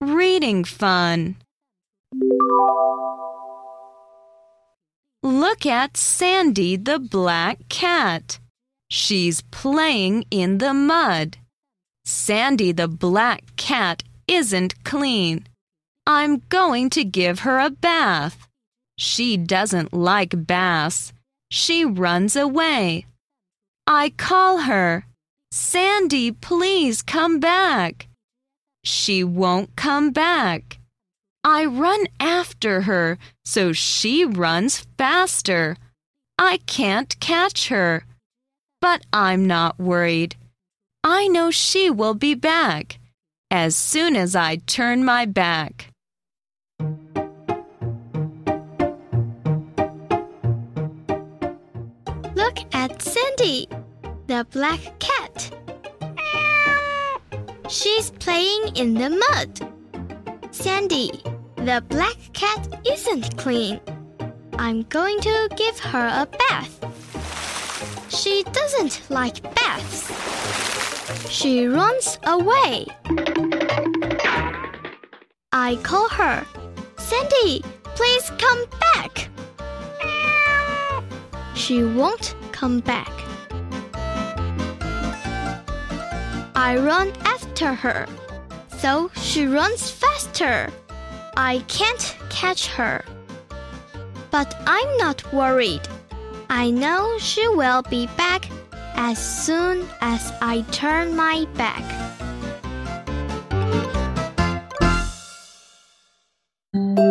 reading fun. Look at Sandy the black cat. She's playing in the mud. Sandy the black cat isn't clean. I'm going to give her a bath. She doesn't like baths. She runs away. I call her. Sandy, please come back. She won't come back. I run after her, so she runs faster. I can't catch her. But I'm not worried. I know she will be back as soon as I turn my back. Look at Sandy, the black cat. She's playing in the mud. Sandy, the black cat isn't clean. I'm going to give her a bath. She doesn't like baths. She runs away. I call her. Sandy, please come back. She won't come back. I run after her. So she runs faster. I can't catch her. But I'm not worried. I know she will be back as soon as I turn my back. Mm -hmm.